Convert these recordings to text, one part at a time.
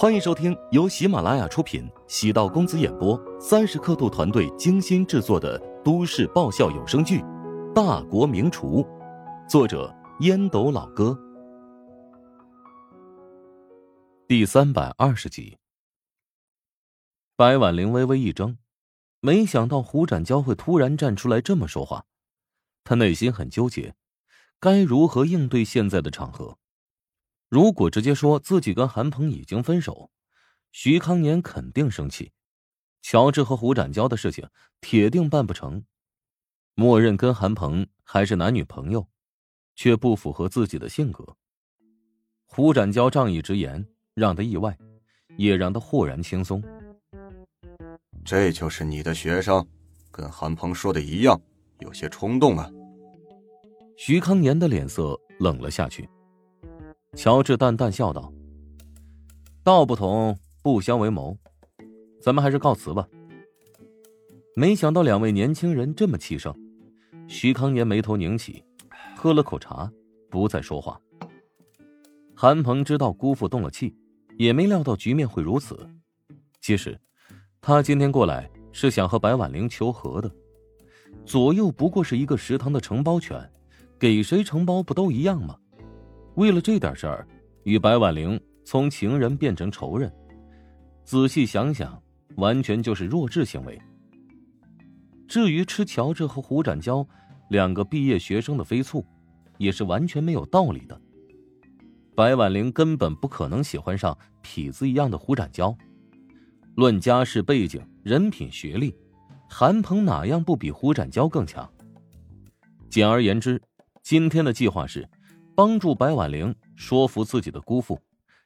欢迎收听由喜马拉雅出品、喜道公子演播、三十刻度团队精心制作的都市爆笑有声剧《大国名厨》，作者烟斗老哥，第三百二十集。白婉玲微微一怔，没想到胡展娇会突然站出来这么说话，她内心很纠结，该如何应对现在的场合。如果直接说自己跟韩鹏已经分手，徐康年肯定生气。乔治和胡展娇的事情铁定办不成。默认跟韩鹏还是男女朋友，却不符合自己的性格。胡展娇仗义直言，让他意外，也让他豁然轻松。这就是你的学生，跟韩鹏说的一样，有些冲动啊。徐康年的脸色冷了下去。乔治淡淡笑道：“道不同不相为谋，咱们还是告辞吧。”没想到两位年轻人这么气盛，徐康年眉头拧起，喝了口茶，不再说话。韩鹏知道姑父动了气，也没料到局面会如此。其实，他今天过来是想和白婉玲求和的。左右不过是一个食堂的承包权，给谁承包不都一样吗？为了这点事儿，与白婉玲从情人变成仇人，仔细想想，完全就是弱智行为。至于吃乔治和胡展娇两个毕业学生的飞醋，也是完全没有道理的。白婉玲根本不可能喜欢上痞子一样的胡展娇。论家世背景、人品、学历，韩鹏哪样不比胡展娇更强？简而言之，今天的计划是。帮助白婉玲说服自己的姑父，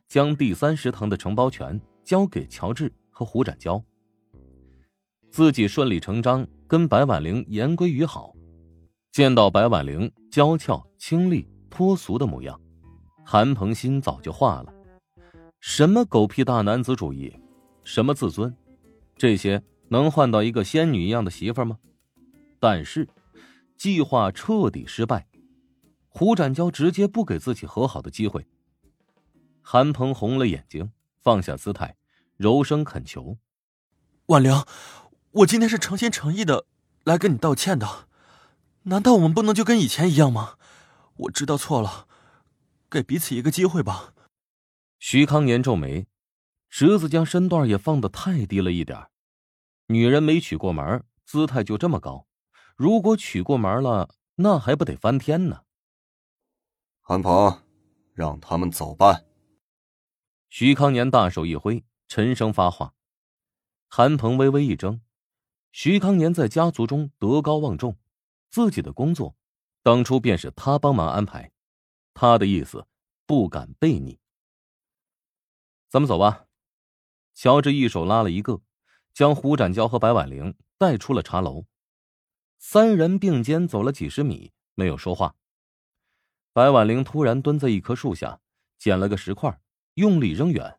将第三食堂的承包权交给乔治和胡展娇。自己顺理成章跟白婉玲言归于好。见到白婉玲娇俏、清丽、脱俗的模样，韩鹏心早就化了。什么狗屁大男子主义，什么自尊，这些能换到一个仙女一样的媳妇吗？但是，计划彻底失败。胡展娇直接不给自己和好的机会。韩鹏红了眼睛，放下姿态，柔声恳求：“婉玲，我今天是诚心诚意的来跟你道歉的，难道我们不能就跟以前一样吗？我知道错了，给彼此一个机会吧。”徐康年皱眉，侄子将身段也放得太低了一点。女人没娶过门，姿态就这么高；如果娶过门了，那还不得翻天呢？韩鹏，让他们走吧。徐康年大手一挥，沉声发话。韩鹏微微一怔。徐康年在家族中德高望重，自己的工作当初便是他帮忙安排，他的意思不敢背逆。咱们走吧。乔治一手拉了一个，将胡展娇和白婉玲带出了茶楼。三人并肩走了几十米，没有说话。白婉玲突然蹲在一棵树下，捡了个石块，用力扔远。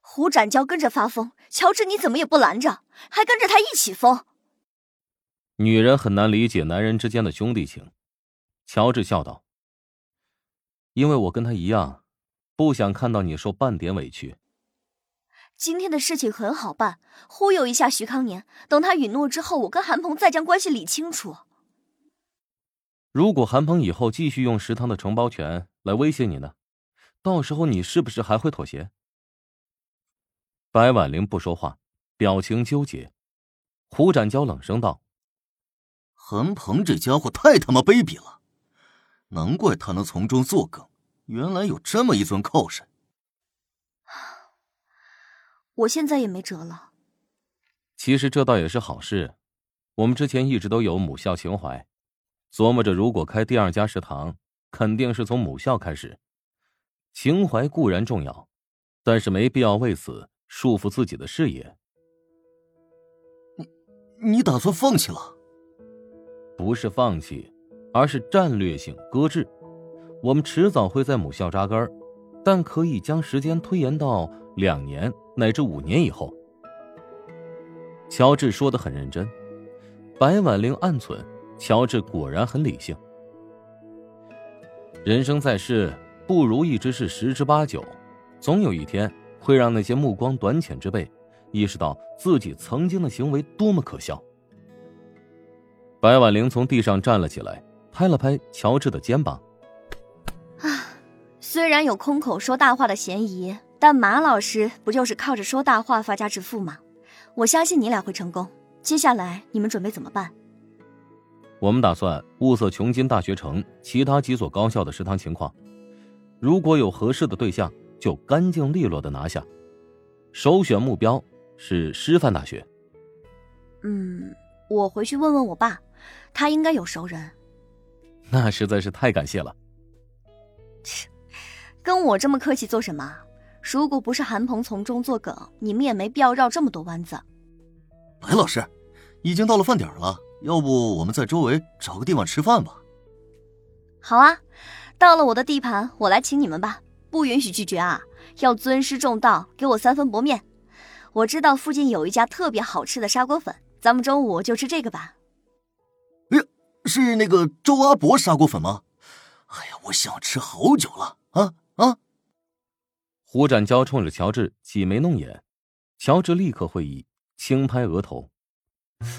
胡展娇跟着发疯，乔治你怎么也不拦着，还跟着他一起疯。女人很难理解男人之间的兄弟情。乔治笑道：“因为我跟他一样，不想看到你受半点委屈。今天的事情很好办，忽悠一下徐康年，等他允诺之后，我跟韩鹏再将关系理清楚。”如果韩鹏以后继续用食堂的承包权来威胁你呢？到时候你是不是还会妥协？白婉玲不说话，表情纠结。胡展娇冷声道：“韩鹏这家伙太他妈卑鄙了，难怪他能从中作梗，原来有这么一尊靠山。我现在也没辙了。其实这倒也是好事，我们之前一直都有母校情怀。”琢磨着，如果开第二家食堂，肯定是从母校开始。情怀固然重要，但是没必要为此束缚自己的事业。你，你打算放弃了？不是放弃，而是战略性搁置。我们迟早会在母校扎根，但可以将时间推延到两年乃至五年以后。乔治说的很认真，白婉玲暗忖。乔治果然很理性。人生在世，不如意之事十之八九，总有一天会让那些目光短浅之辈意识到自己曾经的行为多么可笑。白婉玲从地上站了起来，拍了拍乔治的肩膀。啊，虽然有空口说大话的嫌疑，但马老师不就是靠着说大话发家致富吗？我相信你俩会成功。接下来你们准备怎么办？我们打算物色琼金大学城其他几所高校的食堂情况，如果有合适的对象，就干净利落的拿下。首选目标是师范大学。嗯，我回去问问我爸。他应该有熟人，那实在是太感谢了。切，跟我这么客气做什么？如果不是韩鹏从中作梗，你们也没必要绕这么多弯子。白老师，已经到了饭点了，要不我们在周围找个地方吃饭吧？好啊，到了我的地盘，我来请你们吧，不允许拒绝啊！要尊师重道，给我三分薄面。我知道附近有一家特别好吃的砂锅粉，咱们中午就吃这个吧。哎是那个周阿伯砂锅粉吗？哎呀，我想吃好久了啊啊！胡展娇冲着乔治挤眉弄眼，乔治立刻会意，轻拍额头：“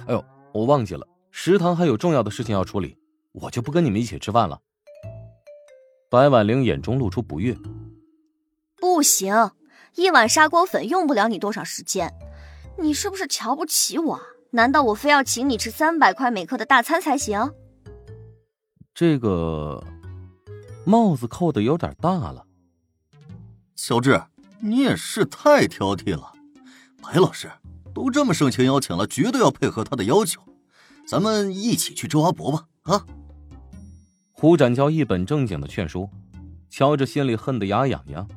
哎呦，我忘记了，食堂还有重要的事情要处理，我就不跟你们一起吃饭了。”白婉玲眼中露出不悦：“不行，一碗砂锅粉用不了你多少时间，你是不是瞧不起我？”难道我非要请你吃三百块每克的大餐才行？这个帽子扣的有点大了。小智，你也是太挑剔了。白老师都这么盛情邀请了，绝对要配合他的要求。咱们一起去周阿伯吧！啊！胡展娇一本正经的劝说，乔治心里恨得牙痒痒。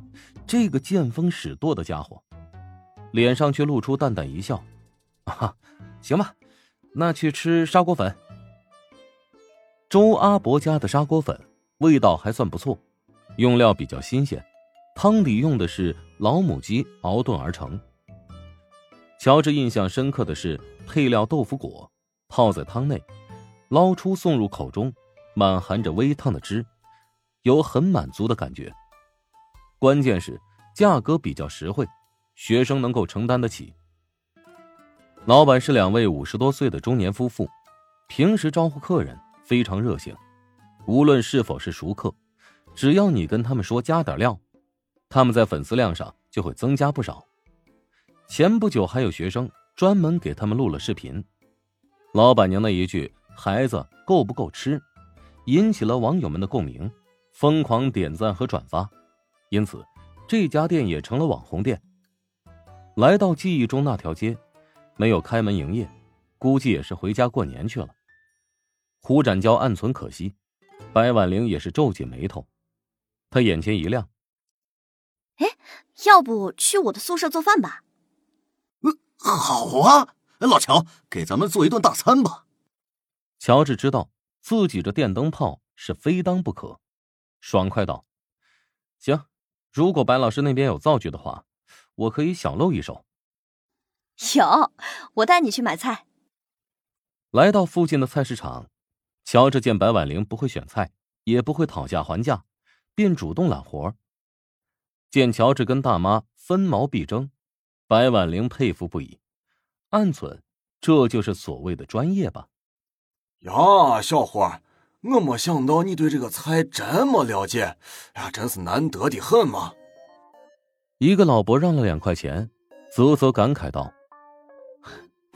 这个见风使舵的家伙，脸上却露出淡淡一笑。哈。行吧，那去吃砂锅粉。周阿伯家的砂锅粉味道还算不错，用料比较新鲜，汤底用的是老母鸡熬炖而成。乔治印象深刻的是配料豆腐果泡在汤内，捞出送入口中，满含着微烫的汁，有很满足的感觉。关键是价格比较实惠，学生能够承担得起。老板是两位五十多岁的中年夫妇，平时招呼客人非常热情，无论是否是熟客，只要你跟他们说加点料，他们在粉丝量上就会增加不少。前不久还有学生专门给他们录了视频，老板娘的一句“孩子够不够吃”，引起了网友们的共鸣，疯狂点赞和转发，因此这家店也成了网红店。来到记忆中那条街。没有开门营业，估计也是回家过年去了。胡展娇暗存可惜，白婉玲也是皱紧眉头，她眼前一亮。哎，要不去我的宿舍做饭吧？嗯，好啊，老乔，给咱们做一顿大餐吧。乔治知道自己这电灯泡是非当不可，爽快道：“行，如果白老师那边有灶具的话，我可以小露一手。”有，我带你去买菜。来到附近的菜市场，乔治见白婉玲不会选菜，也不会讨价还价，便主动揽活。见乔治跟大妈分毛必争，白婉玲佩服不已，暗忖这就是所谓的专业吧。呀，小伙，我没想到你对这个菜这么了解，呀，真是难得的很嘛。一个老伯让了两块钱，啧啧感慨道。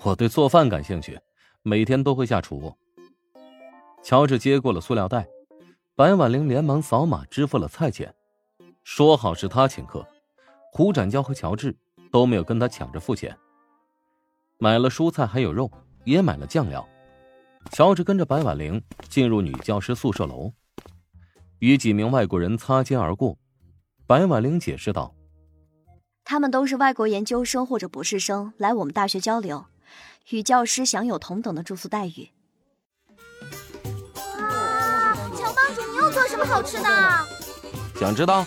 我对做饭感兴趣，每天都会下厨。乔治接过了塑料袋，白婉玲连忙扫码支付了菜钱，说好是他请客。胡展娇和乔治都没有跟他抢着付钱。买了蔬菜还有肉，也买了酱料。乔治跟着白婉玲进入女教师宿舍楼，与几名外国人擦肩而过。白婉玲解释道：“他们都是外国研究生或者博士生，来我们大学交流。”与教师享有同等的住宿待遇。哇，乔帮主，你又做什么好吃的？想知道？